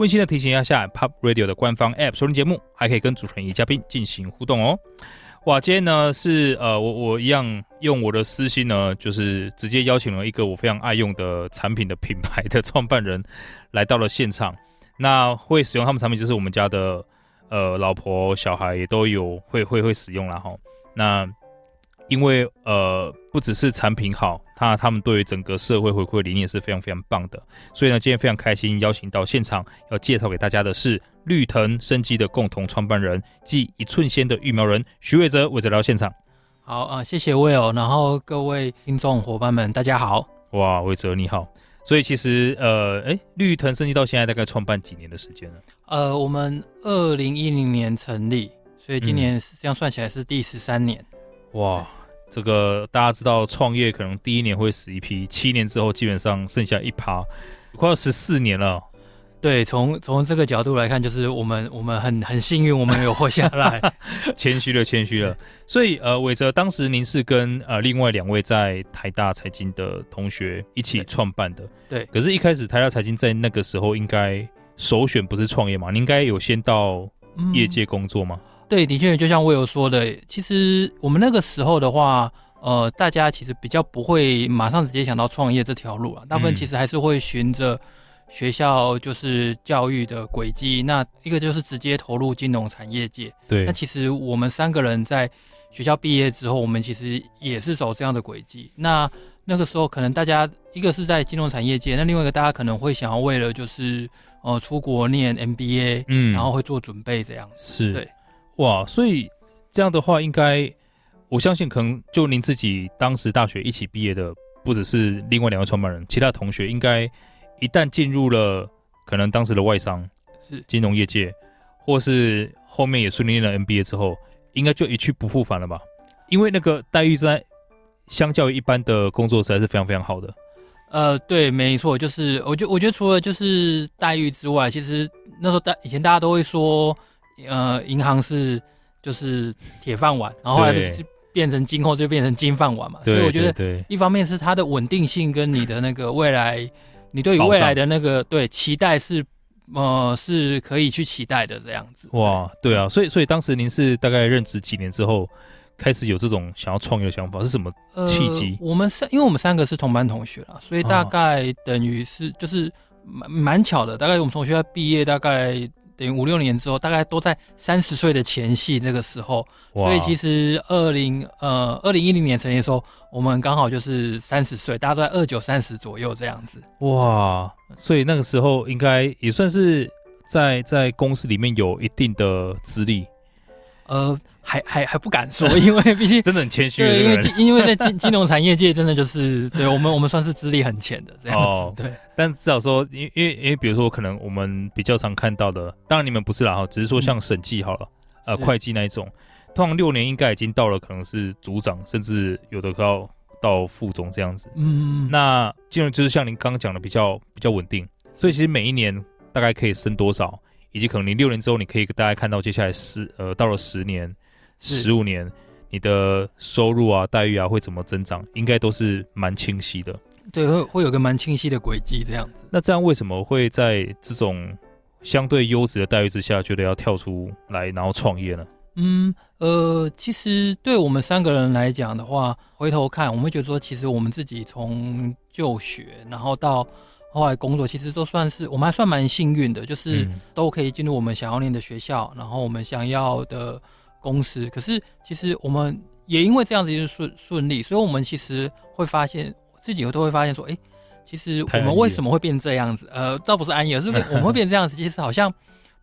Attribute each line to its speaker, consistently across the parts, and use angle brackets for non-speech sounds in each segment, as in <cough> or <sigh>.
Speaker 1: 温馨的提醒一下，下 Pop Radio 的官方 App 收听节目，还可以跟主持人与嘉宾进行互动哦。哇，今天呢是呃，我我一样用我的私心呢，就是直接邀请了一个我非常爱用的产品的品牌的创办人来到了现场。那会使用他们产品，就是我们家的呃老婆小孩也都有会会会使用啦齁。那因为呃不只是产品好，他他们对于整个社会回馈理念是非常非常棒的。所以呢，今天非常开心邀请到现场要介绍给大家的是。绿藤生机的共同创办人，即一寸仙的育苗人徐伟哲，伟哲来到现场。
Speaker 2: 好啊、呃，谢谢 Will，然后各位听众伙伴们，大家好。
Speaker 1: 哇，伟哲你好。所以其实呃，哎，绿藤生机到现在大概创办几年的时间了？
Speaker 2: 呃，我们二零一零年成立，所以今年这样算起来是第十三年、
Speaker 1: 嗯。哇，这个大家知道创业可能第一年会死一批，七年之后基本上剩下一趴，快要十四年了。
Speaker 2: 对，从从这个角度来看，就是我们我们很很幸运，我们有活下来。<laughs>
Speaker 1: 谦虚了，谦虚了。所以呃，伟哲，当时您是跟呃另外两位在台大财经的同学一起创办的。
Speaker 2: 对。
Speaker 1: 可是，一开始台大财经在那个时候应该首选不是创业嘛？你应该有先到业界工作吗？
Speaker 2: 嗯、对，的确，就像我有说的，其实我们那个时候的话，呃，大家其实比较不会马上直接想到创业这条路啊，大部分其实还是会循着。学校就是教育的轨迹，那一个就是直接投入金融产业界。
Speaker 1: 对，
Speaker 2: 那其实我们三个人在学校毕业之后，我们其实也是走这样的轨迹。那那个时候，可能大家一个是在金融产业界，那另外一个大家可能会想要为了就是呃出国念 MBA，嗯，然后会做准备这样。
Speaker 1: 是，
Speaker 2: 对，
Speaker 1: 哇，所以这样的话，应该我相信，可能就您自己当时大学一起毕业的，不只是另外两位创办人，其他同学应该。一旦进入了可能当时的外商是金融业界，或是后面也顺利念了 MBA 之后，应该就一去不复返了吧？因为那个待遇在相较于一般的工作实在是非常非常好的。
Speaker 2: 呃，对，没错，就是我觉我觉得除了就是待遇之外，其实那时候大以前大家都会说，呃，银行是就是铁饭碗，然后后来就是变成今后就变成金饭碗嘛。所以我觉得，一方面是它的稳定性跟你的那个未来。你对于未来的那个对期待是，呃，是可以去期待的这样子。
Speaker 1: 哇，对啊，所以所以当时您是大概任职几年之后，开始有这种想要创业的想法，是什么契机？
Speaker 2: 呃，我们三，因为我们三个是同班同学啦，所以大概等于是就是蛮蛮巧的，大概我们从学校毕业大概。等于五六年之后，大概都在三十岁的前夕那个时候，所以其实二零呃二零一零年成立的时候，我们刚好就是三十岁，大家都在二九三十左右这样子。
Speaker 1: 哇，所以那个时候应该也算是在在公司里面有一定的资历。
Speaker 2: 呃，还还还不敢说，因为毕竟 <laughs>
Speaker 1: 真的很谦虚。
Speaker 2: 对，因为金因为在金金融产业界，真的就是对我们我们算是资历很浅的这样子。哦、对，
Speaker 1: 但至少说，因因为因为比如说，可能我们比较常看到的，当然你们不是啦哈，只是说像审计好了，嗯、呃，会计那一种，通常六年应该已经到了可能是组长，甚至有的要到副总这样子。嗯，那金融就是像您刚刚讲的比较比较稳定，所以其实每一年大概可以升多少？以及可能你六年之后，你可以大概看到接下来十呃到了十年、十五年，你的收入啊、待遇啊会怎么增长，应该都是蛮清晰的。
Speaker 2: 对，会会有个蛮清晰的轨迹这样子。
Speaker 1: 那这样为什么会在这种相对优质的待遇之下，觉得要跳出来然后创业呢？
Speaker 2: 嗯呃，其实对我们三个人来讲的话，回头看我们会觉得说，其实我们自己从就学然后到。后来工作其实都算是我们还算蛮幸运的，就是都可以进入我们想要念的学校，然后我们想要的公司。可是其实我们也因为这样子就是顺顺利，所以我们其实会发现自己都会发现说，哎，其实我们为什么会变这样子？呃，倒不是安逸，而是 <laughs> 我们会变这样子。其实好像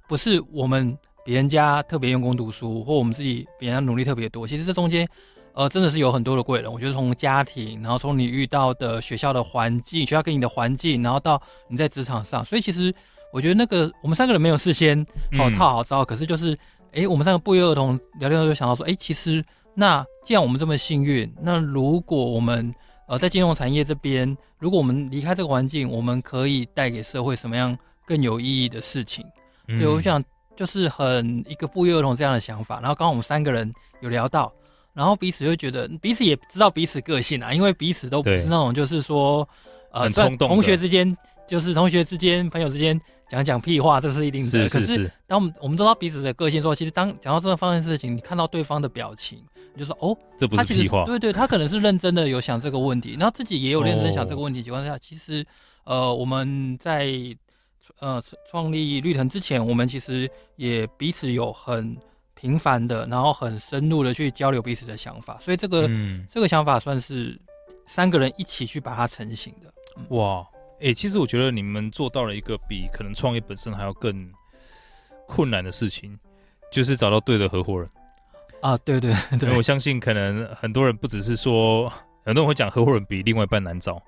Speaker 2: 不是我们别人家特别用功读书，或我们自己别人家努力特别多。其实这中间。呃，真的是有很多的贵人。我觉得从家庭，然后从你遇到的学校的环境，学校给你的环境，然后到你在职场上，所以其实我觉得那个我们三个人没有事先哦套好招，可是就是哎、欸，我们三个不约而同聊天就想到说，哎、欸，其实那既然我们这么幸运，那如果我们呃在金融产业这边，如果我们离开这个环境，我们可以带给社会什么样更有意义的事情？嗯、对，我想就是很一个不约而同这样的想法。然后刚刚我们三个人有聊到，然后彼此就觉得彼此也知道彼此个性啊，因为彼此都不是那种就是说呃
Speaker 1: 冲动
Speaker 2: 同学之间。就是同学之间、朋友之间讲讲屁话，这是一定的。
Speaker 1: 是是是。
Speaker 2: 可是当我们我们知道彼此的个性之后，其实当讲到这个方面事情，你看到对方的表情，你就说哦，
Speaker 1: 这不是屁话。
Speaker 2: 对对，他可能是认真的有想这个问题，然后自己也有认真想这个问题情况下，哦、其实呃我们在呃创立绿藤之前，我们其实也彼此有很频繁的，然后很深入的去交流彼此的想法，所以这个、嗯、这个想法算是三个人一起去把它成型的。
Speaker 1: 嗯、哇。哎、欸，其实我觉得你们做到了一个比可能创业本身还要更困难的事情，就是找到对的合伙人
Speaker 2: 啊！对对对，
Speaker 1: 我相信可能很多人不只是说，很多人会讲合伙人比另外一半难找。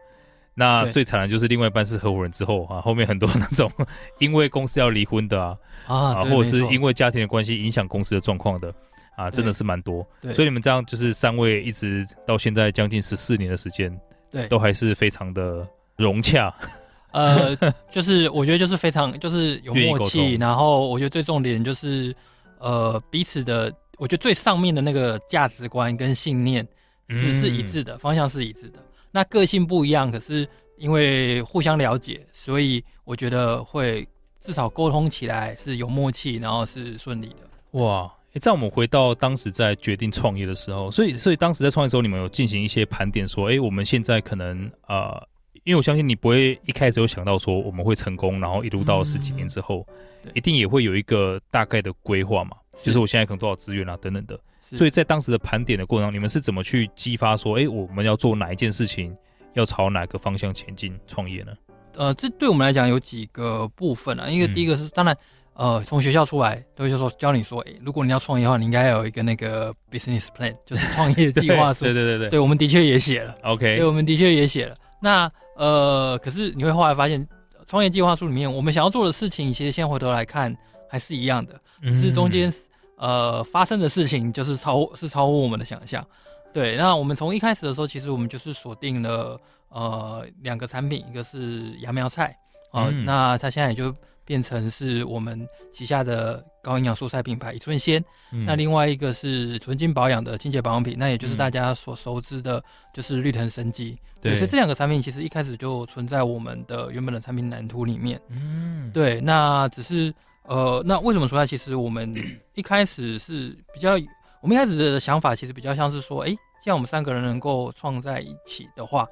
Speaker 1: 那最惨的就是另外一半是合伙人之后啊，后面很多那种 <laughs> 因为公司要离婚的啊啊，或者是因为家庭的关系影响公司的状况的啊，真的是蛮多。所以你们这样就是三位一直到现在将近十四年的时间，对，都还是非常的。融洽，<laughs>
Speaker 2: 呃，就是我觉得就是非常就是有默契，然后我觉得最重点就是呃彼此的，我觉得最上面的那个价值观跟信念是是一致的，嗯、方向是一致的。那个性不一样，可是因为互相了解，所以我觉得会至少沟通起来是有默契，然后是顺利的。
Speaker 1: 哇，哎，在我们回到当时在决定创业的时候，所以所以当时在创业的时候，你们有进行一些盘点，说，哎，我们现在可能呃。因为我相信你不会一开始有想到说我们会成功，然后一路到十几年之后，嗯、一定也会有一个大概的规划嘛。就是我现在可能多少资源啊等等的。所以在当时的盘点的过程中，你们是怎么去激发说，哎，我们要做哪一件事情，要朝哪个方向前进创业呢？
Speaker 2: 呃，这对我们来讲有几个部分啊。因为第一个是，嗯、当然，呃，从学校出来都会就说教你说，哎，如果你要创业的话，你应该有一个那个 business plan，就是创业计划 <laughs> 书。
Speaker 1: 对对对对，
Speaker 2: 对，我们的确也写了。
Speaker 1: OK，
Speaker 2: 对，我们的确也写了。那呃，可是你会后来发现，创业计划书里面我们想要做的事情，其实现在回头来看还是一样的，只是中间呃发生的事情就是超是超乎我们的想象。对，那我们从一开始的时候，其实我们就是锁定了呃两个产品，一个是芽苗菜啊，呃嗯、那它现在也就。变成是我们旗下的高营养蔬菜品牌一寸鲜，嗯、那另外一个是纯净保养的清洁保养品，那也就是大家所熟知的，就是绿藤生机。对，所以这两个产品其实一开始就存在我们的原本的产品蓝图里面。嗯，对，那只是呃，那为什么说它？其实我们 <clears throat> 一开始是比较，我们一开始的想法其实比较像是说，哎、欸，既然我们三个人能够创在一起的话，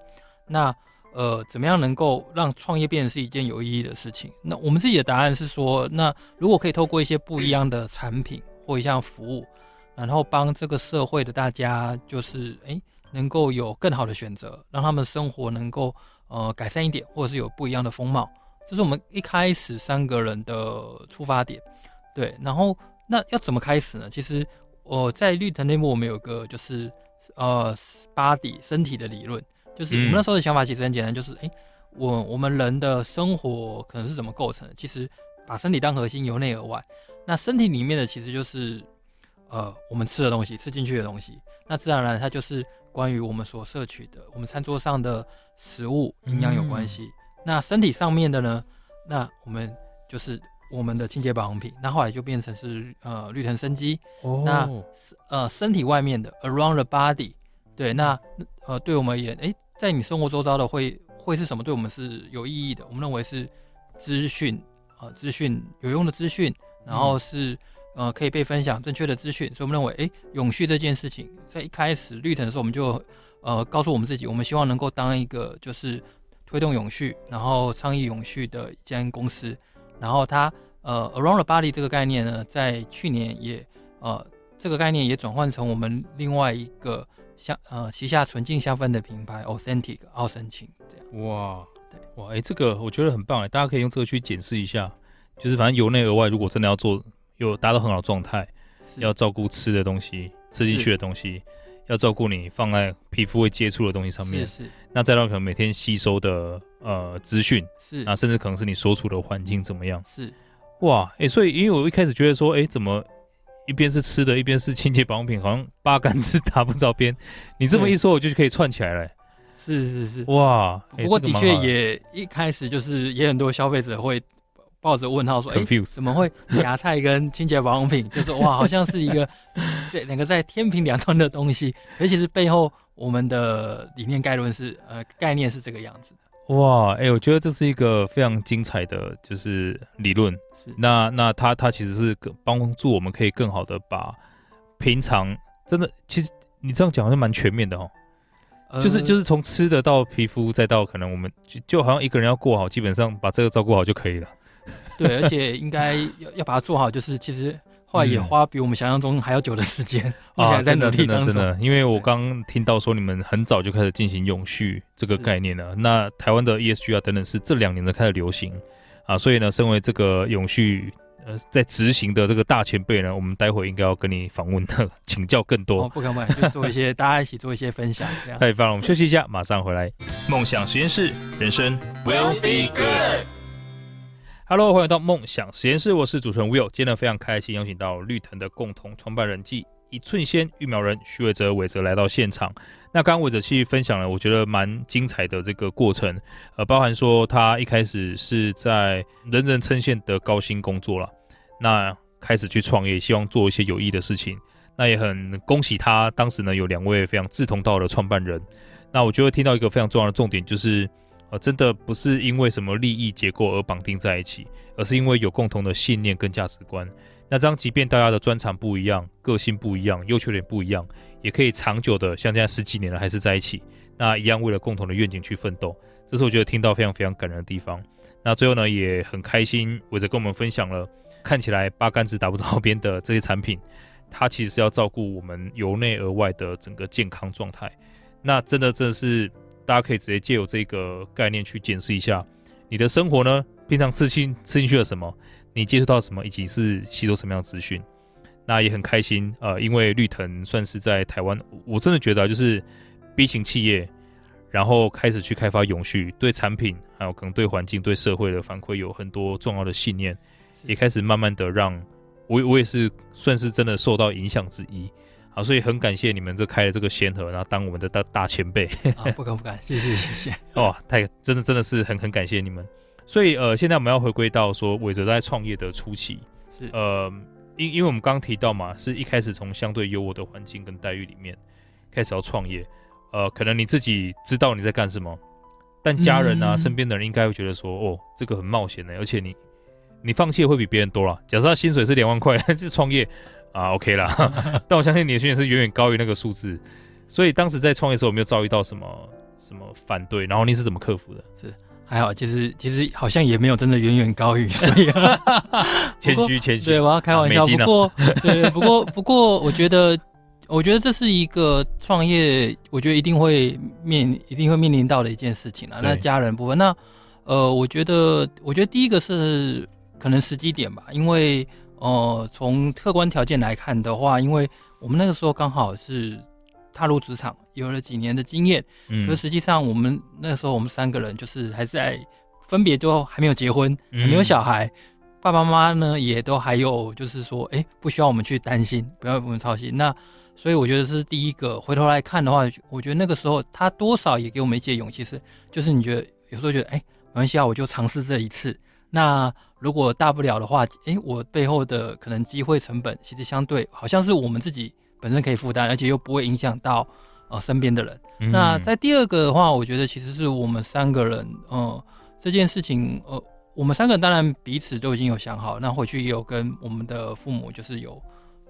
Speaker 2: 那。呃，怎么样能够让创业变成是一件有意义的事情？那我们自己的答案是说，那如果可以透过一些不一样的产品或一项服务，然后帮这个社会的大家，就是诶能够有更好的选择，让他们生活能够呃改善一点，或者是有不一样的风貌，这是我们一开始三个人的出发点。对，然后那要怎么开始呢？其实我、在绿藤内部，我们有个就是呃 body 身体的理论。就是我们那时候的想法其实很简单，就是哎、欸，我我们人的生活可能是怎么构成的？其实把身体当核心，由内而外，那身体里面的其实就是呃我们吃的东西，吃进去的东西。那自然而然它就是关于我们所摄取的，我们餐桌上的食物营养有关系。嗯、那身体上面的呢？那我们就是我们的清洁保养品。那后来就变成是呃绿藤生机。哦。那呃身体外面的 around the body，对，那呃对我们而言，哎、欸。在你生活周遭的会会是什么？对我们是有意义的。我们认为是资讯啊，资讯有用的资讯，然后是呃可以被分享正确的资讯。所以我们认为，哎，永续这件事情，在一开始绿藤的时候，我们就呃告诉我们自己，我们希望能够当一个就是推动永续，然后倡议永续的一间公司。然后它呃 Around the Body 这个概念呢，在去年也呃这个概念也转换成我们另外一个。像呃旗下纯净香氛的品牌 Authentic 奥森清这样。
Speaker 1: 哇对哇哎、欸、这个我觉得很棒哎，大家可以用这个去检视一下，就是反正由内而外，如果真的要做有达到很好的状态，要照顾吃的东西，吃进去的东西，要照顾你放在皮肤会接触的东西上面，是是，那再到可能每天吸收的呃资讯是，那甚至可能是你所处的环境怎么样是。哇哎、欸，所以因为我一开始觉得说哎、欸、怎么一边是吃的，一边是清洁保养品，好像 <laughs> 八竿子打不着边。你这么一说，我就可以串起来了。
Speaker 2: 是是是，
Speaker 1: 哇！
Speaker 2: 不过的确也一开始就是也很多消费者会抱着问号说：“哎、欸，怎么会芽菜跟清洁保养品？<laughs> 就是哇，好像是一个 <laughs> 对两个在天平两端的东西。而其是背后我们的理念概论是呃概念是这个样子的。
Speaker 1: 哇，哎、欸，我觉得这是一个非常精彩的就是理论。是那那它它其实是帮助我们可以更好的把平常真的其实你这样讲好像蛮全面的哦。就是就是从吃的到皮肤再到可能我们就就好像一个人要过好，基本上把这个照顾好就可以了。
Speaker 2: 对，而且应该要要把它做好，就是其实后来也花比我们想象中还要久的时间 <laughs> 啊，在努力当中。
Speaker 1: 真的真的，因为我刚听到说你们很早就开始进行永续这个概念了。那台湾的 ESG 啊等等是这两年才开始流行啊，所以呢，身为这个永续。呃，在执行的这个大前辈呢，我们待会应该要跟你访问的，请教更多。
Speaker 2: 哦、不敢不敢，就做一些 <laughs> 大家一起做一些分享。
Speaker 1: 太棒了，我们休息一下，马上回来。梦想实验室，人生 will be good。Hello，欢迎到梦想实验室，我是主持人 Will。今天呢，非常开心邀请到绿藤的共同创办人暨一寸仙育苗人徐伟哲伟哲来到现场。那刚刚玮哲去分享了，我觉得蛮精彩的这个过程，呃，包含说他一开始是在人人称羡的高薪工作了。那开始去创业，希望做一些有益的事情。那也很恭喜他，当时呢有两位非常志同道合的创办人。那我觉得听到一个非常重要的重点，就是呃，真的不是因为什么利益结构而绑定在一起，而是因为有共同的信念跟价值观。那这样，即便大家的专长不一样，个性不一样，优缺点不一样，也可以长久的像这样十几年了还是在一起。那一样为了共同的愿景去奋斗，这是我觉得听到非常非常感人的地方。那最后呢，也很开心，玮哲跟我们分享了。看起来八竿子打不着边的这些产品，它其实是要照顾我们由内而外的整个健康状态。那真的真的是大家可以直接借由这个概念去检视一下你的生活呢，平常吃进吃进去了什么，你接触到什么，以及是吸收什么样的资讯。那也很开心，呃，因为绿藤算是在台湾，我真的觉得就是 B 型企业，然后开始去开发永续，对产品还有可能对环境、对社会的反馈有很多重要的信念。也开始慢慢的让我，我也是算是真的受到影响之一，好，所以很感谢你们这开了这个先河，然后当我们的大大前辈。
Speaker 2: 啊，不敢不敢，谢谢谢谢。<laughs>
Speaker 1: 哦，太真的真的是很很感谢你们。所以呃，现在我们要回归到说玮哲在创业的初期，是呃，因因为我们刚刚提到嘛，是一开始从相对优渥的环境跟待遇里面开始要创业，呃，可能你自己知道你在干什么，但家人啊、嗯、身边的人应该会觉得说，哦，这个很冒险的，而且你。你放弃会比别人多了。假设他薪水是两万块，就创业啊，OK 啦。<laughs> 但我相信你的薪水是远远高于那个数字，所以当时在创业的时候有没有遭遇到什么什么反对？然后你是怎么克服的？
Speaker 2: 是还好，其实其实好像也没有真的远远高于，<laughs> 所以 <laughs> 谦
Speaker 1: 虚谦虚。对，
Speaker 2: 我要开玩笑。啊、不过对，不过不过，我觉得我觉得这是一个创业，我觉得一定会面一定会面临到的一件事情了。那家人部分，那呃，我觉得我觉得第一个是。可能时机点吧，因为呃，从客观条件来看的话，因为我们那个时候刚好是踏入职场，有了几年的经验。嗯。可实际上，我们那时候我们三个人就是还是在分别都还没有结婚，还没有小孩，嗯、爸爸妈妈呢也都还有，就是说，哎，不需要我们去担心，不要我们操心。那所以我觉得是第一个。回头来看的话，我觉得那个时候他多少也给我们一些勇气，是就是你觉得有时候觉得，哎，没关系啊，我就尝试这一次。那如果大不了的话，诶，我背后的可能机会成本其实相对好像是我们自己本身可以负担，而且又不会影响到呃身边的人。嗯、那在第二个的话，我觉得其实是我们三个人，呃，这件事情，呃，我们三个人当然彼此都已经有想好，那回去也有跟我们的父母就是有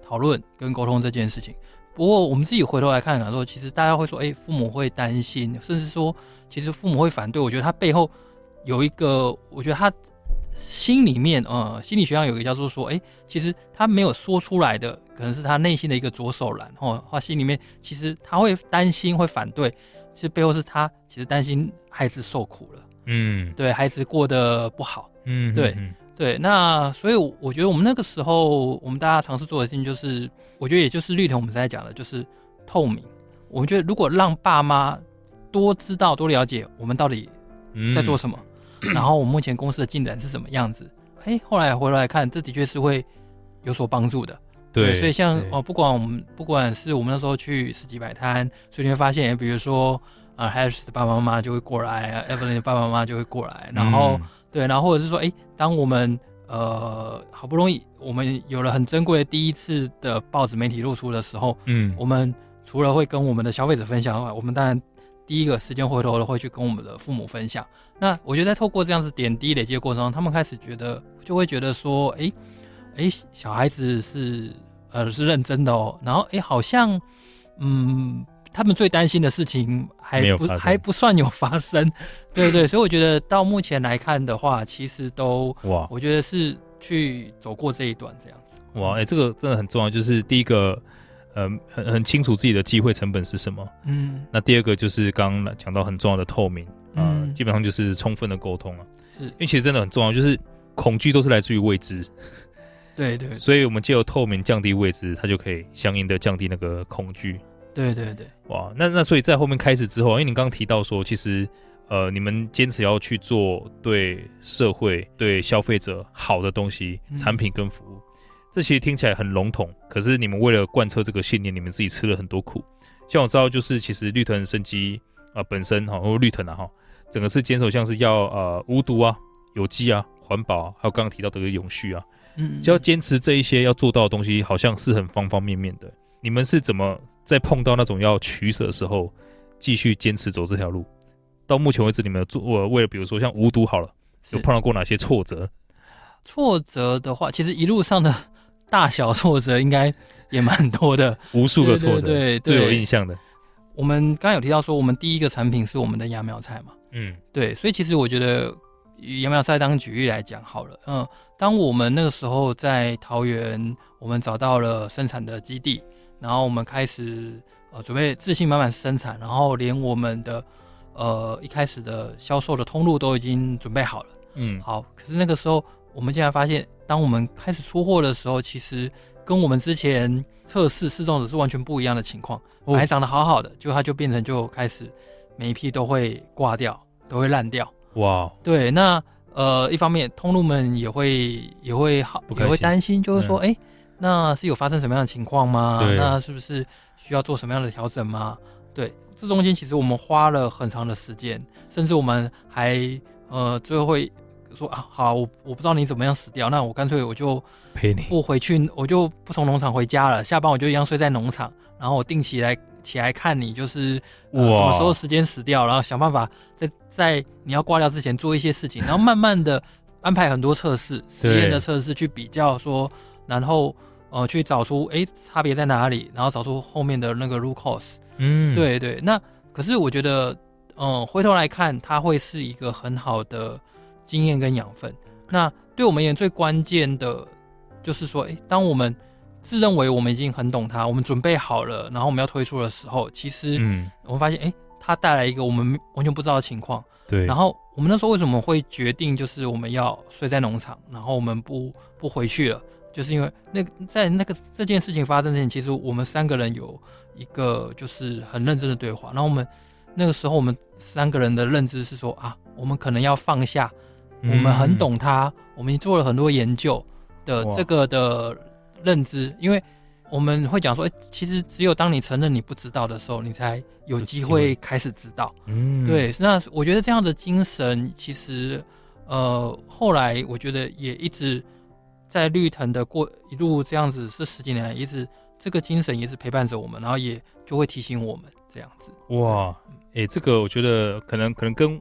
Speaker 2: 讨论跟沟通这件事情。不过我们自己回头来看看说，其实大家会说，诶，父母会担心，甚至说其实父母会反对。我觉得他背后有一个，我觉得他。心里面，呃，心理学上有一个叫做说，哎，其实他没有说出来的，可能是他内心的一个左手拦，哦，他心里面其实他会担心，会反对，其实背后是他其实担心孩子受苦了，嗯，对孩子过得不好，嗯，对对，那所以我觉得我们那个时候，我们大家尝试做的事情就是，我觉得也就是绿藤我们在讲的，就是透明。我们觉得如果让爸妈多知道、多了解我们到底在做什么。嗯然后我们目前公司的进展是什么样子？哎，后来回来看，这的确是会有所帮助的。
Speaker 1: 对，
Speaker 2: 所以像哦，不管我们不管是我们那时候去市集摆摊，所以你会发现，比如说啊 Harris 的爸爸妈妈就会过来，Evelyn 的爸爸妈妈就会过来，然后、嗯、对，然后或者是说，哎，当我们呃好不容易我们有了很珍贵的第一次的报纸媒体露出的时候，嗯，我们除了会跟我们的消费者分享的话，我们当然第一个时间回头的会去跟我们的父母分享。那我觉得在透过这样子点滴累积的过程中，他们开始觉得就会觉得说，哎。哎，小孩子是呃是认真的哦，然后哎，好像嗯，他们最担心的事情还不还不算有发生，<laughs> 对对，所以我觉得到目前来看的话，其实都哇，我觉得是去走过这一段这样子。
Speaker 1: 哇，哎，这个真的很重要，就是第一个，呃，很很清楚自己的机会成本是什么，嗯，那第二个就是刚刚讲到很重要的透明，嗯，基本上就是充分的沟通啊，是。因为其实真的很重要，就是恐惧都是来自于未知。
Speaker 2: 对，对对，
Speaker 1: 所以我们借由透明降低位置，它就可以相应的降低那个恐惧。
Speaker 2: 对对对，
Speaker 1: 哇，那那所以在后面开始之后，因为你刚刚提到说，其实呃，你们坚持要去做对社会、对消费者好的东西、嗯、产品跟服务，这其实听起来很笼统，可是你们为了贯彻这个信念，你们自己吃了很多苦。像我知道，就是其实绿藤生机啊、呃、本身哈，或绿藤啊哈，整个是坚守像是要呃无毒啊、有机啊、环保啊，还有刚刚提到的个永续啊。嗯，就要坚持这一些要做到的东西，好像是很方方面面的。你们是怎么在碰到那种要取舍的时候，继续坚持走这条路？到目前为止，你们做我为了比如说像无毒好了，有碰到过哪些挫折？
Speaker 2: 挫折的话，其实一路上的大小挫折应该也蛮多的，<laughs>
Speaker 1: 无数个挫折。
Speaker 2: 对，
Speaker 1: 最有印象的。
Speaker 2: 我们刚刚有提到说，我们第一个产品是我们的芽苗菜嘛？嗯，对，所以其实我觉得。以杨苗赛当举例来讲好了，嗯，当我们那个时候在桃园，我们找到了生产的基地，然后我们开始呃准备自信满满生产，然后连我们的呃一开始的销售的通路都已经准备好了，嗯，好，可是那个时候我们竟然发现，当我们开始出货的时候，其实跟我们之前测试试种的是完全不一样的情况，还长得好好的，就它就变成就开始每一批都会挂掉，都会烂掉。哇对，那呃，一方面通路们也会也会好，也会担心，就是说，哎、嗯，那是有发生什么样的情况吗？对那是不是需要做什么样的调整吗？对，这中间其实我们花了很长的时间，甚至我们还呃，最后会说啊，好，我我不知道你怎么样死掉，那我干脆我就陪你不回去，我就不从农场回家了，下班我就一样睡在农场，然后我定期来。起来看你就是、呃、什么时候时间死掉，然后想办法在在你要挂掉之前做一些事情，然后慢慢的安排很多测试实验的测试去比较说，然后呃去找出哎差别在哪里，然后找出后面的那个 root cause。嗯，对对。那可是我觉得，嗯、呃，回头来看，它会是一个很好的经验跟养分。那对我们而言最关键的，就是说，哎，当我们自认为我们已经很懂它，我们准备好了，然后我们要推出的时候，其实，嗯，我们发现，哎、欸，它带来一个我们完全不知道的情况。对。然后我们那时候为什么会决定，就是我们要睡在农场，然后我们不不回去了，就是因为那在那个这件事情发生之前，其实我们三个人有一个就是很认真的对话。然后我们那个时候，我们三个人的认知是说啊，我们可能要放下，我们很懂它，嗯、我们做了很多研究的这个的。认知，因为我们会讲说，哎，其实只有当你承认你不知道的时候，你才有机会开始知道。嗯，对。那我觉得这样的精神，其实，呃，后来我觉得也一直在绿藤的过一路这样子，是十几年来一直这个精神也是陪伴着我们，然后也就会提醒我们这样子。哇，哎，这个我觉得可能可能跟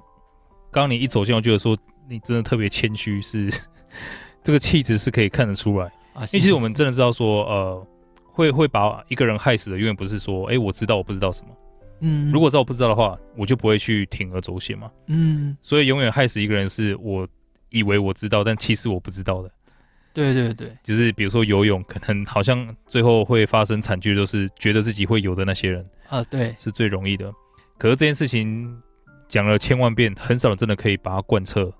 Speaker 2: 刚刚你一走进，我觉得说你真的特别谦虚，是 <laughs> 这个气质是可以看得出来。因为其实我们真的知道说，呃，会会把一个人害死的，永远不是说，哎，我知道我不知道什么，嗯，如果知道我不知道的话，我就不会去铤而走险嘛，嗯，所以永远害死一个人是我以为我知道，但其实我不知道的，对对对，就是比如说游泳，可能好像最后会发生惨剧，都是觉得自己会游的那些人啊，对，是最容易的。可是这件事情讲了千万遍，很少人真的可以把它贯彻，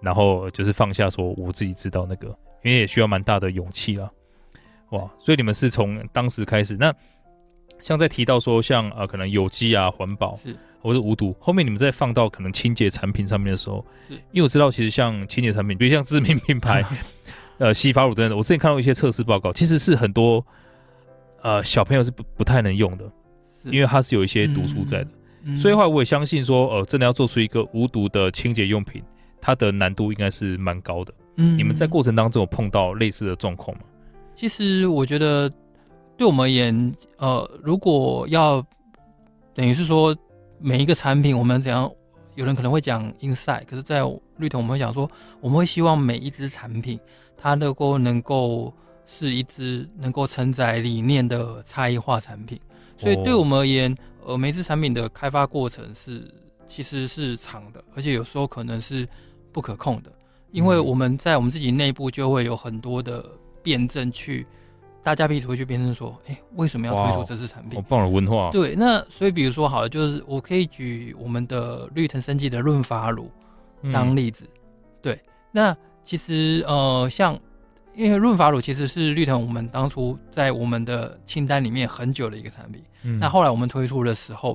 Speaker 2: 然后就是放下说我自己知道那个。因为也需要蛮大的勇气啦，哇！所以你们是从当时开始，那像在提到说像呃可能有机啊、环保是或者无毒，后面你们再放到可能清洁产品上面的时候，是因为我知道其实像清洁产品，比如像知名品牌，<laughs>
Speaker 1: 呃洗发乳等等，我之前看到一些测试报告，其实是很多呃小朋友是不不太能用的，因为它是有一些毒素在的。嗯、所以的话，我也相信说，呃，真的要做出一个无毒的清洁用品，它的难度应该是蛮高的。嗯，你们在过程当中有碰到类似的状况吗？
Speaker 2: 其实我觉得，对我们而言，呃，如果要等于是说每一个产品，我们怎样？有人可能会讲 inside，可是，在绿藤我们会讲说，我们会希望每一只产品，它能够能够是一只能够承载理念的差异化产品。所以，对我们而言，呃，每只产品的开发过程是其实是长的，而且有时候可能是不可控的，因为我们在我们自己内部就会有很多的辩证去。大家彼此会去辩证说，哎、欸，为什么要推出这次产品？
Speaker 1: 好棒的文化。
Speaker 2: 对，那所以比如说好了，就是我可以举我们的绿藤生机的润发乳当例子。嗯、对，那其实呃，像因为润发乳其实是绿藤我们当初在我们的清单里面很久的一个产品。嗯、那后来我们推出的时候，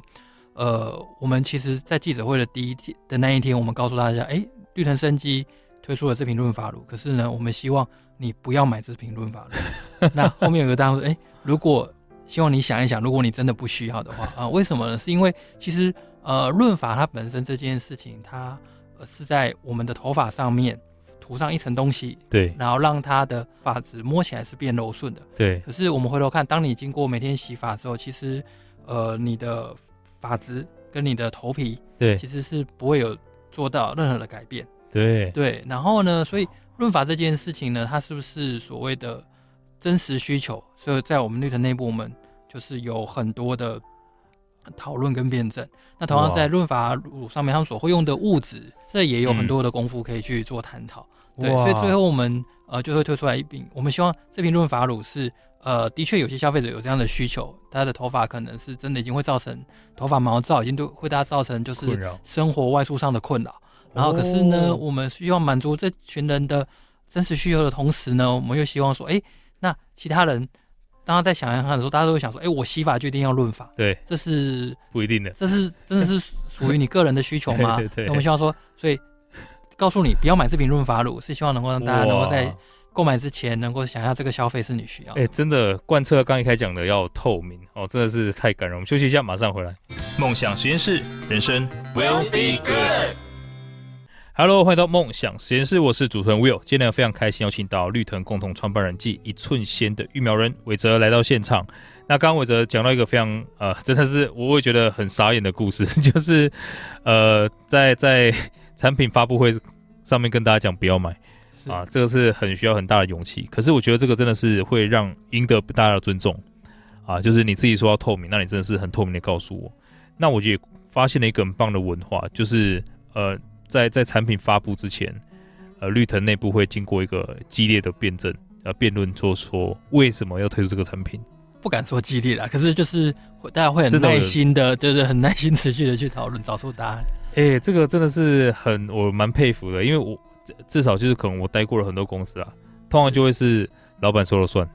Speaker 2: 呃，我们其实，在记者会的第一天的那一天，我们告诉大家，哎、欸，绿藤生机推出了这瓶润发乳，可是呢，我们希望。你不要买这瓶润发乳。那后面有个大家说，哎、欸，如果希望你想一想，如果你真的不需要的话啊，为什么呢？是因为其实呃，润发它本身这件事情，它呃是在我们的头发上面涂上一层东西，
Speaker 1: 对，
Speaker 2: 然后让它的发质摸起来是变柔顺的，
Speaker 1: 对。
Speaker 2: 可是我们回头看，当你经过每天洗发之后，其实呃，你的发质跟你的头皮，对，其实是不会有做到任何的改变，
Speaker 1: 对
Speaker 2: 对。然后呢，所以。润发这件事情呢，它是不是所谓的真实需求？所以在我们绿藤内部，我们就是有很多的讨论跟辩证。那同样在润发乳上面，他们所会用的物质，这也有很多的功夫可以去做探讨。嗯、对，所以最后我们呃就会推出来一瓶。我们希望这瓶润发乳是呃，的确有些消费者有这样的需求，他的头发可能是真的已经会造成头发毛躁，已经对会大家造成就是生活外出上的困扰。然后，可是呢，哦、我们需要满足这群人的真实需求的同时呢，我们又希望说，哎，那其他人，当他在想想看的时候，大家都会想说，哎，我洗发就一定要润发，
Speaker 1: 对，
Speaker 2: 这是
Speaker 1: 不一定的，
Speaker 2: 这是真的是 <laughs> 属于你个人的需求吗？对，对，对，那我们希望说，所以告诉你不要买这瓶润发乳，是希望能够让大家能够在购买之前能够想一下这个消费是你需要的。
Speaker 1: 哎，真的贯彻刚一开始讲的要透明哦，真的是太感人。我们休息一下，马上回来。梦想实验室，人生 will be good。Hello，欢迎到梦想实验室，我是主持人 Will。今天非常开心，邀请到绿藤共同创办人暨一寸仙的育苗人韦泽来到现场。那刚刚韦泽讲到一个非常呃，<laughs> 真的是我会觉得很傻眼的故事，<laughs> 就是呃，在在 <laughs> 产品发布会上面跟大家讲不要买啊，这个是很需要很大的勇气。可是我觉得这个真的是会让赢得大家的尊重啊，就是你自己说要透明，那你真的是很透明的告诉我。那我觉得发现了一个很棒的文化，就是呃。在在产品发布之前，呃，绿藤内部会经过一个激烈的辩证，呃，辩论做说为什么要推出这个产品。
Speaker 2: 不敢说激烈啦，可是就是大家会很耐心的，就是很耐心持续的去讨论，找出答案。
Speaker 1: 哎、欸，这个真的是很我蛮佩服的，因为我至少就是可能我待过了很多公司啊，通常就会是老板说了算，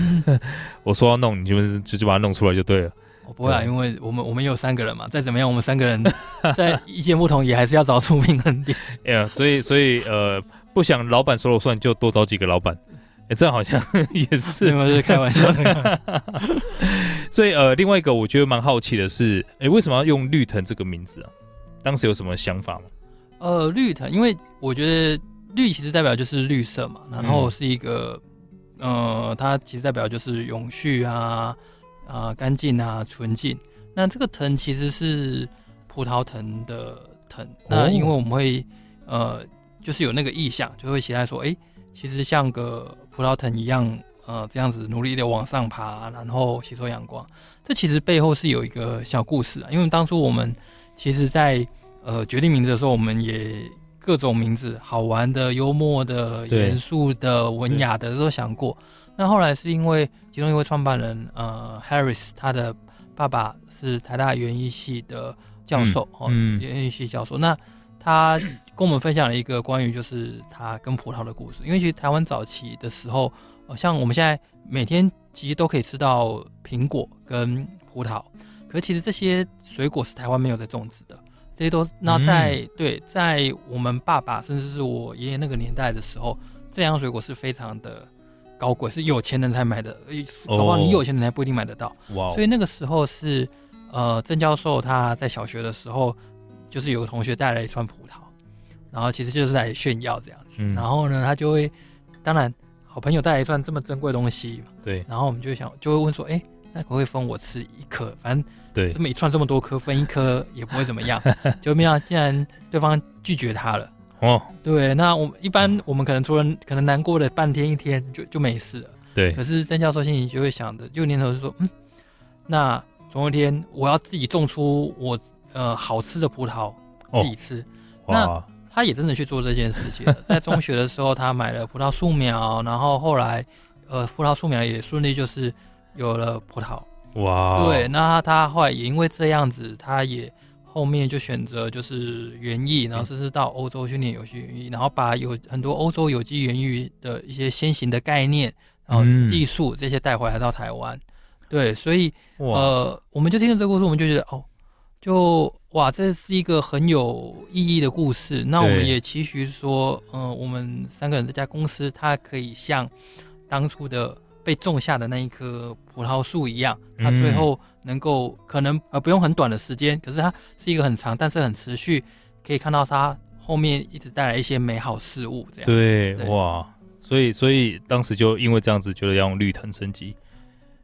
Speaker 1: <laughs> 我说要弄，你就是就就把它弄出来就对了。
Speaker 2: 我不会啊，因为我们我们也有三个人嘛，再怎么样，我们三个人 <laughs> 在意见不同，也还是要找出平衡点。
Speaker 1: 哎呀，所以所以呃，不想老板说了算，就多找几个老板。哎、欸，这样好像 <laughs> 也是，
Speaker 2: 没有是开玩笑的。<laughs>
Speaker 1: 所以呃，另外一个我觉得蛮好奇的是，哎、欸，为什么要用绿藤这个名字啊？当时有什么想法吗？
Speaker 2: 呃，绿藤，因为我觉得绿其实代表就是绿色嘛，然后是一个、嗯、呃，它其实代表就是永续啊。啊，干净啊，纯净。那这个藤其实是葡萄藤的藤。哦、那因为我们会呃，就是有那个意向，就会期待说，哎、欸，其实像个葡萄藤一样，呃，这样子努力的往上爬，然后吸收阳光。这其实背后是有一个小故事啊。因为当初我们其实在，在呃决定名字的时候，我们也各种名字，好玩的、幽默的、严肃的、文雅的都想过。那后来是因为其中一位创办人，呃，Harris，他的爸爸是台大园艺系的教授，哦，园艺系教授。那他跟我们分享了一个关于就是他跟葡萄的故事。因为其实台湾早期的时候，呃，像我们现在每天其实都可以吃到苹果跟葡萄，可是其实这些水果是台湾没有在种植的。这些都那在对在我们爸爸甚至是我爷爷那个年代的时候。这样水果是非常的高贵，是有钱人才买的，搞不好你有钱人还不一定买得到。哇、哦！所以那个时候是呃，郑教授他在小学的时候，就是有个同学带来一串葡萄，然后其实就是来炫耀这样子。嗯、然后呢，他就会，当然好朋友带来一串这么珍贵的东西，
Speaker 1: 对。
Speaker 2: 然后我们就想，就会问说，哎，那可不可以分我吃一颗？反正对，这么一串这么多颗，分一颗也不会怎么样。<laughs> 就没想到竟然对方拒绝他了。哦，对，那我们一般我们可能除了可能难过了半天一天就就没事了。
Speaker 1: 对，
Speaker 2: 可是曾教授心里就会想着，就念头是说，嗯，那总有一天我要自己种出我呃好吃的葡萄自己吃。哦、那他也真的去做这件事情，<laughs> 在中学的时候他买了葡萄树苗，然后后来呃葡萄树苗也顺利就是有了葡萄。哇，对，那他后来也因为这样子，他也。后面就选择就是园艺，然后甚至到欧洲去念有机园艺，然后把有很多欧洲有机园艺的一些先行的概念，然后技术这些带回来到台湾。对，所以呃，我们就听了这个故事，我们就觉得哦，就哇，这是一个很有意义的故事。那我们也期许说，嗯、呃，我们三个人这家公司，它可以像当初的。被种下的那一棵葡萄树一样，它最后能够可能呃不用很短的时间，可是它是一个很长，但是很持续，可以看到它后面一直带来一些美好事物。这样。
Speaker 1: 对，对。哇，所以所以当时就因为这样子，觉得要用绿藤升级，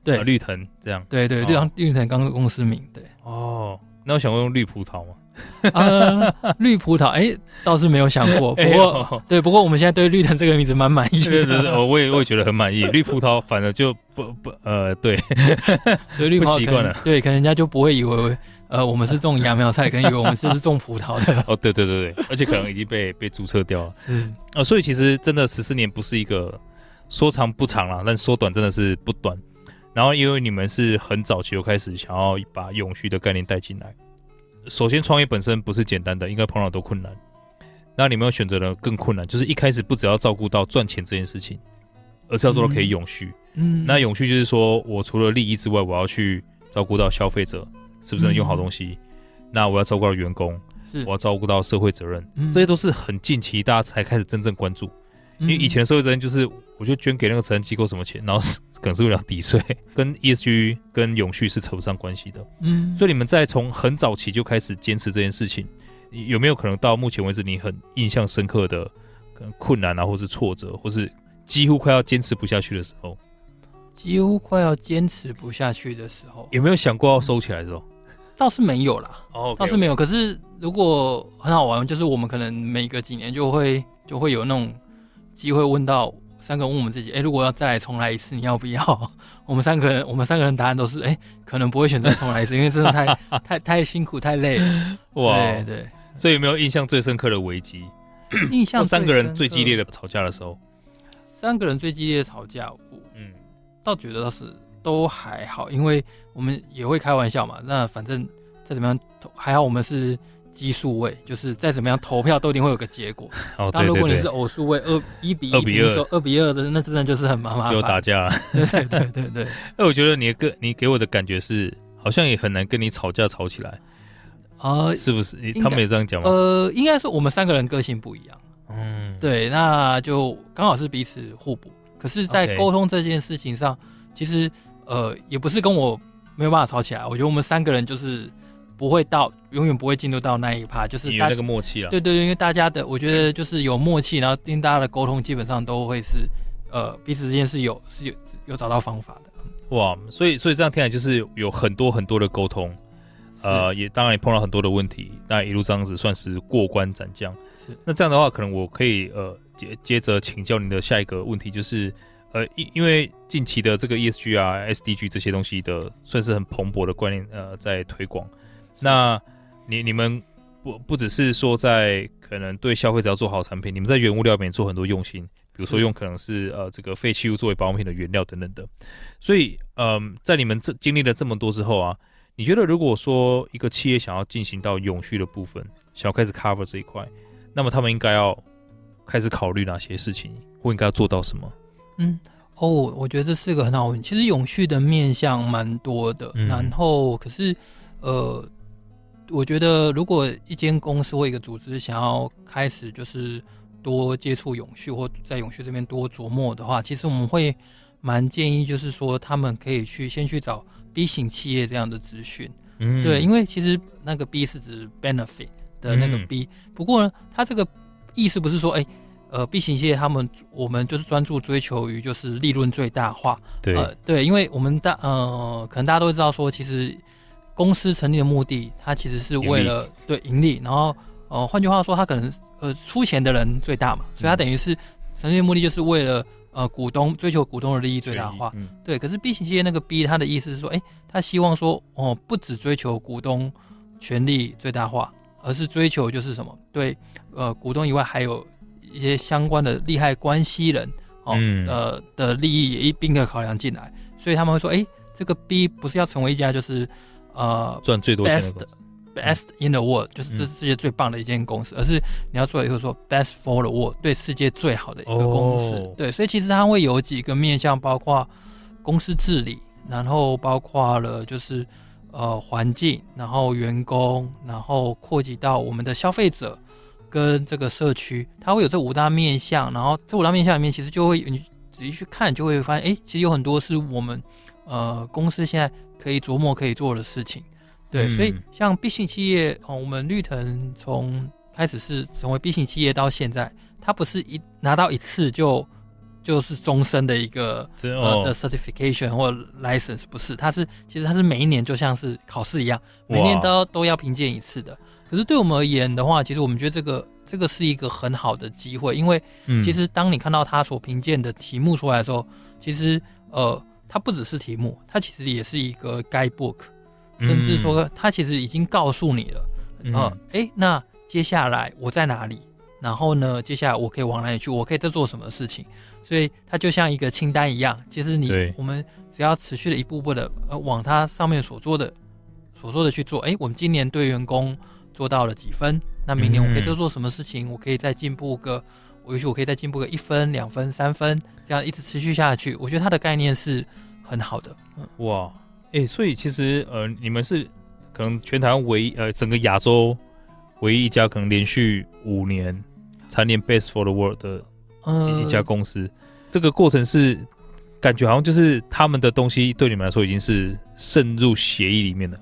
Speaker 2: 对，
Speaker 1: 呃、绿藤这样，
Speaker 2: 对对，绿藤绿藤刚公司名，对。
Speaker 1: 哦，那我想问用绿葡萄吗？
Speaker 2: 呃，<laughs> 绿葡萄，哎、欸，倒是没有想过。<laughs> 不过，欸哦、对，不过我们现在对绿藤这个名字蛮满意的。对对对，<laughs> 我也我也觉得很满意。绿葡萄，反正就不不呃，对，所以绿葡萄习惯了。对，可能人家就不会以为呃我们是种芽苗菜，可能以为我们就是种葡萄的。
Speaker 1: 哦，对对对对，而且可能已经被被注册掉了。嗯，哦，所以其实真的十四年不是一个说长不长啦，但说短真的是不短。然后因为你们是很早期就开始想要把永续的概念带进来。首先，创业本身不是简单的，应该碰到很多困难。那你们要选择了更困难，就是一开始不只要照顾到赚钱这件事情，而是要做到可以永续。嗯，那永续就是说我除了利益之外，我要去照顾到消费者是不是能用好东西？嗯、那我要照顾到员工，是我要照顾到社会责任，嗯、这些都是很近期大家才开始真正关注。因为以前的社会责任就是，我就捐给那个慈善机构什么钱，然后 <laughs> 可能是为了抵税，<laughs> 跟 ESG 跟永续是扯不上关系的。嗯，所以你们在从很早期就开始坚持这件事情，有没有可能到目前为止你很印象深刻的可能困难啊，或是挫折，或是几乎快要坚持不下去的时候？
Speaker 2: 几乎快要坚持不下去的时候，
Speaker 1: 有没有想过要收起来的时候？
Speaker 2: 倒是没有啦，哦，倒是没有。可是如果很好玩，就是我们可能每隔几年就会就会有那种。机会问到三个人问我们自己，哎、欸，如果要再来重来一次，你要不要？<laughs> 我们三个人，我们三个人答案都是，哎、欸，可能不会选择重来一次，因为真的太 <laughs> 太太辛苦太累了。哇，对对。
Speaker 1: 所以有没有印象最深刻的危机？
Speaker 2: 印象
Speaker 1: 三个人最激烈的吵架的时候，
Speaker 2: 三个人最激烈的吵架，嗯，倒觉得倒是都还好，因为我们也会开玩笑嘛。那反正再怎么样，还好我们是。奇数位就是再怎么样投票都一定会有个结果。哦，但如果你是偶数位，二一比一，比如说二比二的，那真的就是很麻烦，
Speaker 1: 就打架。
Speaker 2: 对对对对对。<laughs>
Speaker 1: 哎，我觉得你个你给我的感觉是，好像也很难跟你吵架吵起来啊？是不是？他们也这样讲吗？
Speaker 2: 呃，应该说我们三个人个性不一样。嗯，对，那就刚好是彼此互补。可是，在沟通这件事情上，其实呃，也不是跟我没有办法吵起来。我觉得我们三个人就是。不会到，永远不会进入到那一趴，就是
Speaker 1: 有那个默契了。
Speaker 2: 对对对，因为大家的，我觉得就是有默契，然后跟大家的沟通基本上都会是，呃，彼此之间是有是有有找到方法的。
Speaker 1: 哇，所以所以这样听起来就是有很多很多的沟通，呃，也当然也碰到很多的问题，那一路这样子算是过关斩将。是，那这样的话，可能我可以呃接接着请教您的下一个问题，就是呃因因为近期的这个 ESG 啊、SDG 这些东西的算是很蓬勃的观念，呃，在推广。那你你们不不只是说在可能对消费者要做好产品，你们在原物料里面做很多用心，比如说用可能是呃这个废弃物作为保养品的原料等等的。所以嗯、呃，在你们这经历了这么多之后啊，你觉得如果说一个企业想要进行到永续的部分，想要开始 cover 这一块，那么他们应该要开始考虑哪些事情，或应该要做到什么？
Speaker 2: 嗯，哦，我觉得这是个很好问题。其实永续的面向蛮多的，嗯、然后可是呃。我觉得，如果一间公司或一个组织想要开始就是多接触永续或在永续这边多琢磨的话，其实我们会蛮建议，就是说他们可以去先去找 B 型企业这样的资讯。嗯，对，因为其实那个 B 是指 benefit 的那个 B，嗯、不过呢，它这个意思不是说，哎，呃，B 型企业他们我们就是专注追求于就是利润最大化。
Speaker 1: 对，
Speaker 2: 呃，对，因为我们大呃，可能大家都会知道说，其实公司成立的目的，它其实是为了盈对盈利，然后呃，换句话说，它可能呃出钱的人最大嘛，所以它等于是成立的目的就是为了。呃，股东追求股东的利益最大化，嗯、对。可是 B 型企业那个 B，他的意思是说，哎、欸，他希望说，哦，不只追求股东权利最大化，而是追求就是什么，对，呃，股东以外还有一些相关的利害关系人，哦，嗯、呃的利益也一并的考量进来，所以他们会说，哎、欸，这个 B 不是要成为一家就是呃
Speaker 1: 赚最多钱的
Speaker 2: Best in the world，就是这世界最棒的一间公司，嗯、而是你要做一个说 best for the world，对世界最好的一个公司。哦、对，所以其实它会有几个面向，包括公司治理，然后包括了就是呃环境，然后员工，然后扩及到我们的消费者跟这个社区，它会有这五大面向。然后这五大面向里面，其实就会你仔细去看，就会发现，哎，其实有很多是我们呃公司现在可以琢磨可以做的事情。对，所以像 B 型企业，哦，我们绿藤从开始是成为 B 型企业到现在，它不是一拿到一次就就是终身的一个呃的 certification 或 license，不是，它是其实它是每一年就像是考试一样，每年都都要评鉴一次的。可是对我们而言的话，其实我们觉得这个这个是一个很好的机会，因为其实当你看到他所评鉴的题目出来的时候，其实呃，它不只是题目，它其实也是一个 guidebook。甚至说，它其实已经告诉你了，嗯、呃，哎，那接下来我在哪里？然后呢，接下来我可以往哪里去？我可以再做什么事情？所以它就像一个清单一样。其实你我们只要持续的一步步的呃往它上面所做的所做的去做，哎，我们今年对员工做到了几分？那明年我可以再做什么事情？嗯、我可以再进步个，我也许我可以再进步个一分、两分、三分，这样一直持续下去。我觉得它的概念是很好的。嗯，
Speaker 1: 哇。哎、欸，所以其实呃，你们是可能全台湾唯一呃，整个亚洲唯一一家可能连续五年蝉联 Best for the World 的一家公司。呃、这个过程是感觉好像就是他们的东西对你们来说已经是渗入协议里面了。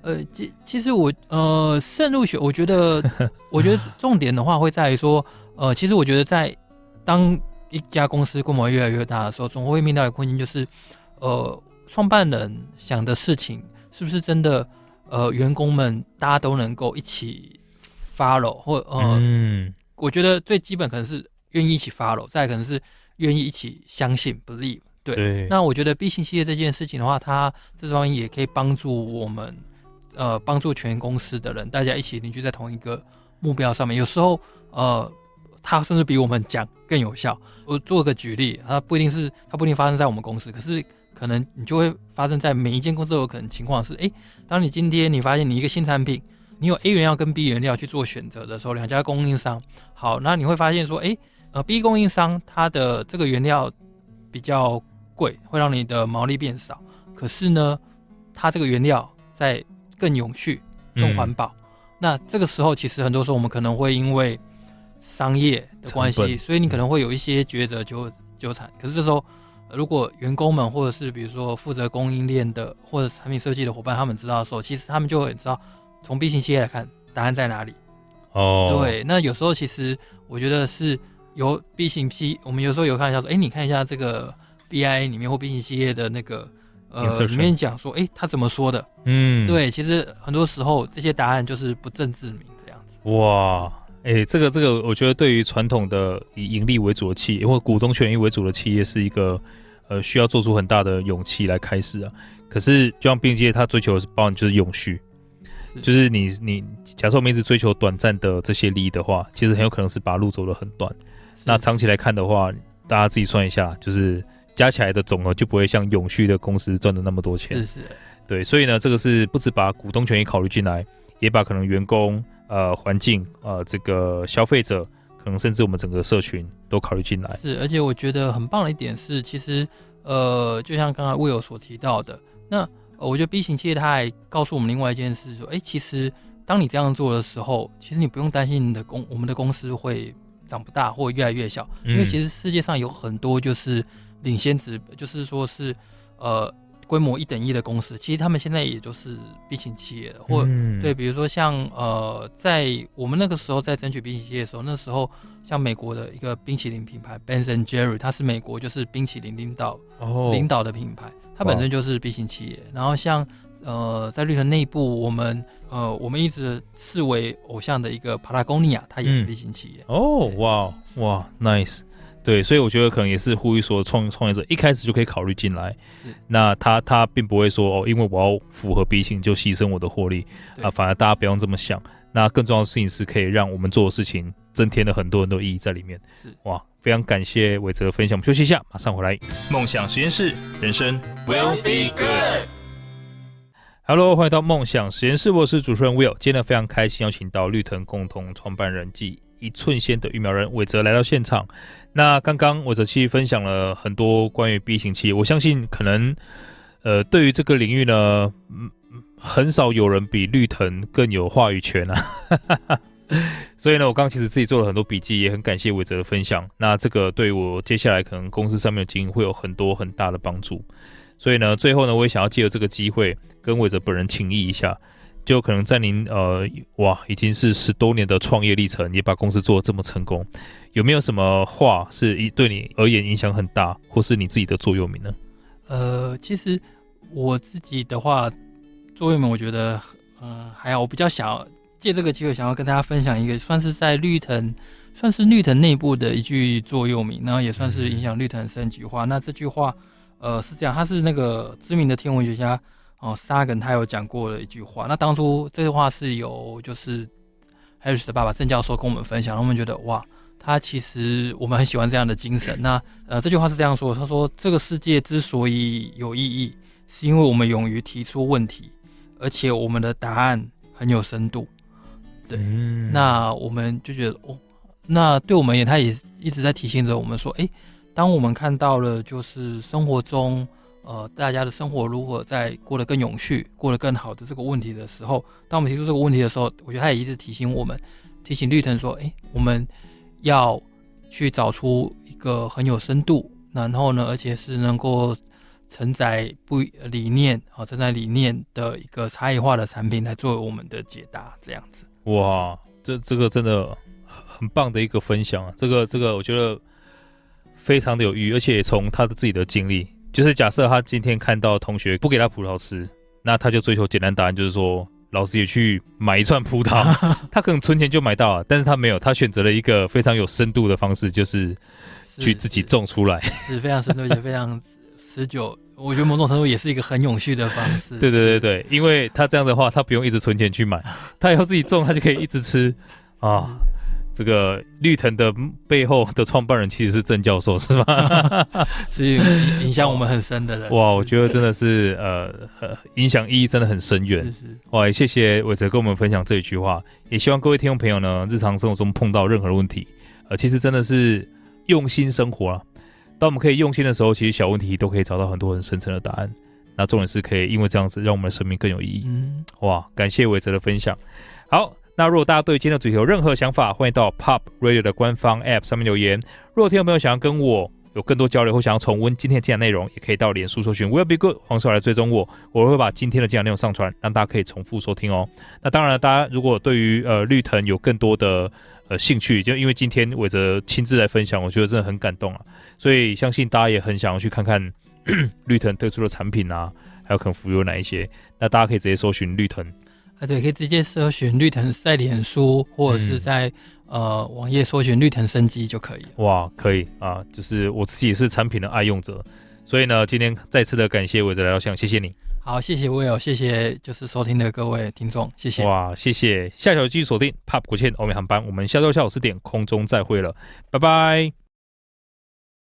Speaker 2: 呃，其其实我呃渗入血，我觉得 <laughs> 我觉得重点的话会在于说，呃，其实我觉得在当一家公司规模越来越大的时候，总会面临到一个困境，就是呃。创办人想的事情是不是真的？呃，员工们大家都能够一起 follow，或呃，嗯，我觉得最基本可能是愿意一起 follow，再可能是愿意一起相信 believe。对，对那我觉得 B 型企业这件事情的话，它这方面也可以帮助我们，呃，帮助全公司的人，大家一起凝聚在同一个目标上面。有时候，呃，它甚至比我们讲更有效。我做个举例，它不一定是，它不一定发生在我们公司，可是。可能你就会发生在每一间公司都有可能情况是，哎，当你今天你发现你一个新产品，你有 A 原料跟 B 原料去做选择的时候，两家供应商，好，那你会发现说，哎，呃，B 供应商它的这个原料比较贵，会让你的毛利变少，可是呢，它这个原料在更永续、更环保，嗯、那这个时候其实很多时候我们可能会因为商业的关系，所以你可能会有一些抉择纠纠缠，可是这时候。如果员工们或者是比如说负责供应链的或者产品设计的伙伴，他们知道的时候，其实他们就会知道从 B 型企业来看答案在哪里。哦，对，那有时候其实我觉得是由 B 型 P，，我们有时候有看一下说，哎，你看一下这个 BIA 里面或 B 型企业的那个呃里面讲说，哎，他怎么说的？嗯，对，其实很多时候这些答案就是不证自明这样子。
Speaker 1: 哇，哎，这个这个，我觉得对于传统的以盈利为主的企业或股东权益为主的企业是一个。呃，需要做出很大的勇气来开始啊。可是，就像企业，它追求的是包含就是永续，是就是你你假设我们一直追求短暂的这些利益的话，其实很有可能是把路走得很短。那长期来看的话，大家自己算一下，就是加起来的总额就不会像永续的公司赚的那么多钱。
Speaker 2: 是是。
Speaker 1: 对，所以呢，这个是不止把股东权益考虑进来，也把可能员工、呃环境、呃这个消费者。可能甚至我们整个社群都考虑进来。
Speaker 2: 是，而且我觉得很棒的一点是，其实呃，就像刚刚 Will 所提到的，那、呃、我觉得 B 型企业它还告诉我们另外一件事，说，哎，其实当你这样做的时候，其实你不用担心你的公我们的公司会长不大或越来越小，因为其实世界上有很多就是领先值，就是说是呃。规模一等一的公司，其实他们现在也就是 B 型企业了，或、嗯、对，比如说像呃，在我们那个时候在争取 B 型企业的时候，那时候像美国的一个冰淇淋品牌 Ben and Jerry，它是美国就是冰淇淋领导、哦、领导的品牌，它本身就是 B 型企业。然后像呃，在绿城内部，我们呃，我们一直视为偶像的一个 Patagonia，它也是 B 型企业。
Speaker 1: 嗯、哦，哇哇，nice。对，所以我觉得可能也是呼吁说，创创业者一开始就可以考虑进来。那他他并不会说哦，因为我要符合 B 型就牺牲我的获利啊，反而大家不用这么想。那更重要的事情是可以让我们做的事情增添了很多很多意义在里面。是哇，非常感谢伟哲的分享。我们休息一下，马上回来。梦想实验室，人生 will be good。Hello，欢迎到梦想实验室，我是主持人 Will。今天呢，非常开心邀请到绿藤共同创办人暨一寸仙的育苗人韦哲来到现场。那刚刚韦哲其实分享了很多关于 B 型企业，我相信可能，呃，对于这个领域呢，嗯，很少有人比绿藤更有话语权啊。<laughs> 所以呢，我刚其实自己做了很多笔记，也很感谢韦哲的分享。那这个对我接下来可能公司上面的经营会有很多很大的帮助。所以呢，最后呢，我也想要借由这个机会跟韦泽本人请益一下。就可能在您呃哇，已经是十多年的创业历程，也把公司做得这么成功，有没有什么话是对你而言影响很大，或是你自己的座右铭呢？
Speaker 2: 呃，其实我自己的话，座右铭我觉得呃还好，我比较想要借这个机会想要跟大家分享一个，算是在绿藤，算是绿藤内部的一句座右铭，然后也算是影响绿藤生几句话。那这句话呃是这样，他是那个知名的天文学家。哦，，Sagan 他有讲过的一句话。那当初这句话是由就是 Harris 的爸爸郑教授跟我们分享，我们觉得哇，他其实我们很喜欢这样的精神。那呃，这句话是这样说：他说，这个世界之所以有意义，是因为我们勇于提出问题，而且我们的答案很有深度。对，嗯、那我们就觉得哦，那对我们也，他也一直在提醒着我们说，哎，当我们看到了就是生活中。呃，大家的生活如何在过得更永续、过得更好的这个问题的时候，当我们提出这个问题的时候，我觉得他也一直提醒我们，提醒绿藤说：“哎，我们要去找出一个很有深度，然后呢，而且是能够承载不理念啊，承载理念的一个差异化的产品来作为我们的解答。”这样子。
Speaker 1: 哇，这这个真的很棒的一个分享啊！这个这个，我觉得非常的有意，而且从他的自己的经历。就是假设他今天看到同学不给他葡萄吃，那他就追求简单答案，就是说老师也去买一串葡萄，<laughs> 他可能存钱就买到了，但是他没有，他选择了一个非常有深度的方式，就是去自己种出来，
Speaker 2: 是，非常深度也非常持久。我觉得某种程度也是一个很永续的方式。<laughs>
Speaker 1: 对对对对，因为他这样的话，他不用一直存钱去买，他以后自己种，他就可以一直吃啊。这个绿藤的背后的创办人其实是郑教授，是吗？<laughs>
Speaker 2: 是影响我们很深的人。
Speaker 1: 哇，我觉得真的是呃，影响意义真的很深远。是是。哇，谢谢伟哲跟我们分享这一句话，也希望各位听众朋友呢，日常生活中碰到任何的问题，呃，其实真的是用心生活啊。当我们可以用心的时候，其实小问题都可以找到很多很深层的答案。那重点是可以因为这样子，让我们的生命更有意义。嗯。哇，感谢伟哲的分享。好。那如果大家对今天的主题有任何想法，欢迎到 Pop Radio 的官方 App 上面留言。如果听众朋友想要跟我有更多交流，或想要重温今天的精彩内容，也可以到脸书搜寻 Will Be Good 黄色来追踪我，我会把今天的精彩内容上传，让大家可以重复收听哦。那当然了，大家如果对于呃绿藤有更多的呃兴趣，就因为今天伟哲亲自来分享，我觉得真的很感动啊。所以相信大家也很想要去看看 <coughs> 绿藤推出的产品啊，还有可能服务有哪一些。那大家可以直接搜寻绿藤。
Speaker 2: 啊，对，可以直接搜寻绿藤在脸书，或者是在、嗯、呃网页搜寻绿藤生机就可以。
Speaker 1: 哇，可以啊，就是我自己也是产品的爱用者，所以呢，今天再次的感谢伟哲来到现场，谢谢你。
Speaker 2: 好，谢谢 Will，谢谢就是收听的各位听众，谢谢。
Speaker 1: 哇，谢谢，下小继续锁定 POP 国际欧美航班，我们下周下午四点空中再会了，拜拜。